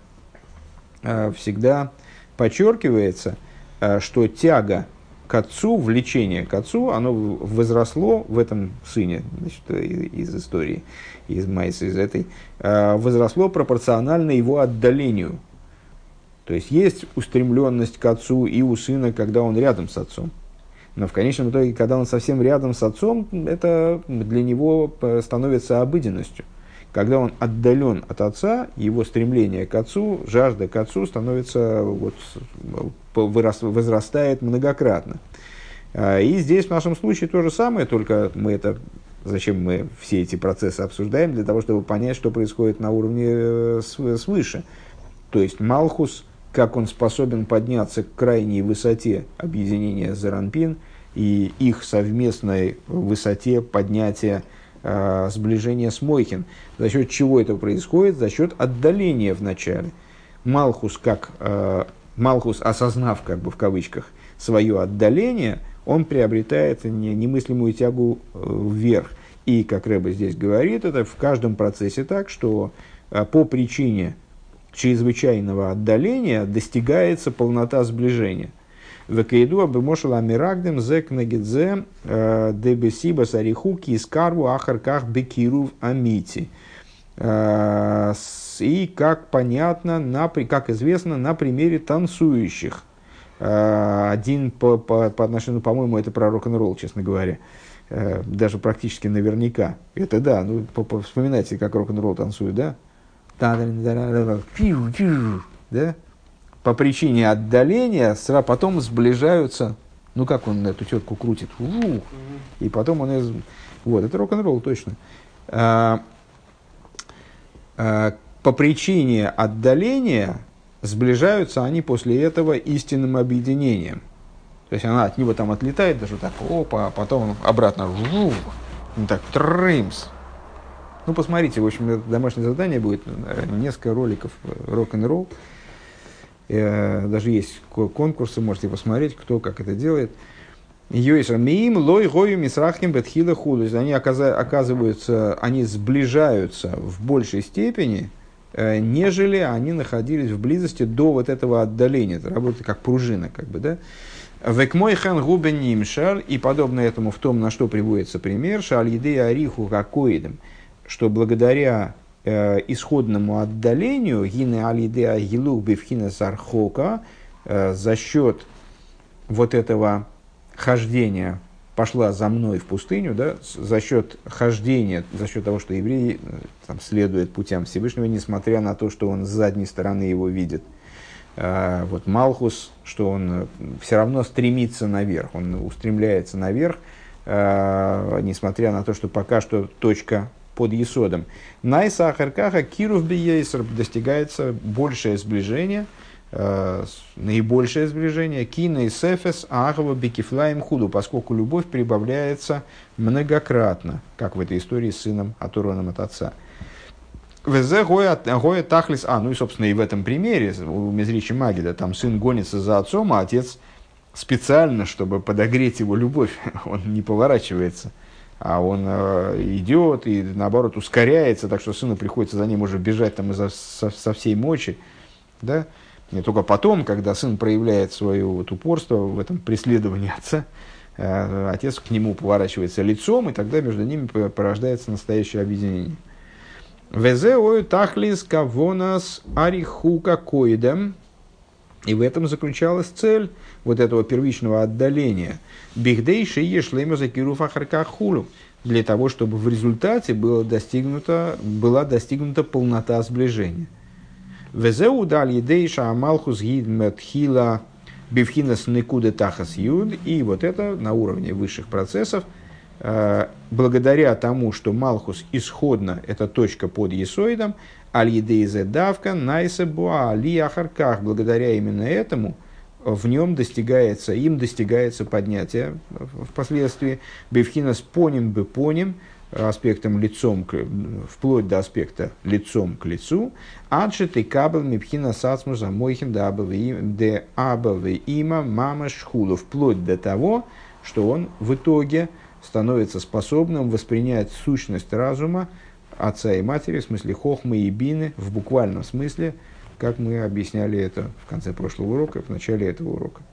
а, всегда подчеркивается, а, что тяга к отцу, влечение к отцу, оно возросло в этом сыне, значит, из истории, из Майса, из этой, возросло пропорционально его отдалению. То есть есть устремленность к отцу и у сына, когда он рядом с отцом. Но в конечном итоге, когда он совсем рядом с отцом, это для него становится обыденностью. Когда он отдален от отца, его стремление к отцу, жажда к отцу становится, вот, возрастает многократно. А, и здесь в нашем случае то же самое, только мы это, зачем мы все эти процессы обсуждаем, для того, чтобы понять, что происходит на уровне э, свыше. То есть Малхус – как он способен подняться к крайней высоте объединения Заранпин и их совместной высоте поднятия э, сближения с Мойхин. За счет чего это происходит? За счет отдаления в начале. Малхус, как, э, Малхус, осознав, как бы в кавычках, свое отдаление, он приобретает немыслимую тягу э, вверх. И, как Рэба здесь говорит, это в каждом процессе так, что э, по причине чрезвычайного отдаления достигается полнота сближения. Векейду абимошел амирагдем зек нагидзе э, дебесиба сариху кискарву ахарках бекирув амити. Э, и, как понятно, на, как известно, на примере танцующих. Э, один по, по, по отношению, по-моему, это про рок-н-ролл, честно говоря. Даже практически наверняка. Это да, ну, вспоминайте, как рок-н-ролл танцует, да? Да? по причине отдаления сразу потом сближаются. Ну, как он эту тетку крутит? Ух, и потом он... Из... Вот, это рок-н-ролл точно. А, а, по причине отдаления сближаются они после этого истинным объединением. То есть она от него там отлетает, даже так, опа, а потом обратно, вух, так, трымс. Ну, посмотрите, в общем, это домашнее задание будет, несколько роликов э, рок-н-ролл. Э, даже есть конкурсы, можете посмотреть, кто как это делает. Йойшамиим лой гою мисрахим бетхила худу. Они оказываются, они сближаются в большей степени, э, нежели они находились в близости до вот этого отдаления. Это работает как пружина, как бы, да? Векмой хан губен и подобно этому в том, на что приводится пример, шаль еды ариху какоидом, что благодаря э, исходному отдалению, гины алидеа гилу бифхина сархока, э, за счет вот этого хождения пошла за мной в пустыню, да, за счет хождения, за счет того, что евреи э, там, следуют путям Всевышнего, несмотря на то, что он с задней стороны его видит. Э, вот Малхус, что он э, все равно стремится наверх, он устремляется наверх, несмотря на то, что пока что точка под Есодом. Найса Ахаркаха Киров Биейсер достигается большее сближение, э, наибольшее сближение, Кина и Сефес Ахава Бекифлаем Худу, поскольку любовь прибавляется многократно, как в этой истории с сыном, оторванным от отца. Везе Гоя Тахлис, а, ну и, собственно, и в этом примере у Мезричи Магида, там сын гонится за отцом, а отец специально, чтобы подогреть его любовь, он не поворачивается – а он э, идет и наоборот ускоряется, так что сыну приходится за ним уже бежать там изо, со, со всей мочи, да, не только потом, когда сын проявляет свое вот упорство в этом преследовании отца, э, отец к нему поворачивается лицом, и тогда между ними порождается настоящее объединение. Везеою тахлис кавонас арихука коидем. И в этом заключалась цель вот этого первичного отдаления. Бихдейши ешлема закиру хулу. Для того, чтобы в результате было достигнуто, была достигнута полнота сближения. Везеу дали дейша амалхус гидмет хила бифхинас никуда тахас юд. И вот это на уровне высших процессов, э, благодаря тому, что Малхус исходно это точка под Есоидом, аль-едейзе давка найсе буа ли ахарках, благодаря именно этому – в нем достигается, им достигается поднятие впоследствии. Бевхина с поним бы поним, аспектом лицом, к, вплоть до аспекта лицом к лицу, адши ты кабел мипхина сацмуза мойхин де абавы има мама шхулу, вплоть до того, что он в итоге становится способным воспринять сущность разума отца и матери, в смысле хохмы и бины, в буквальном смысле – как мы объясняли это в конце прошлого урока, в начале этого урока.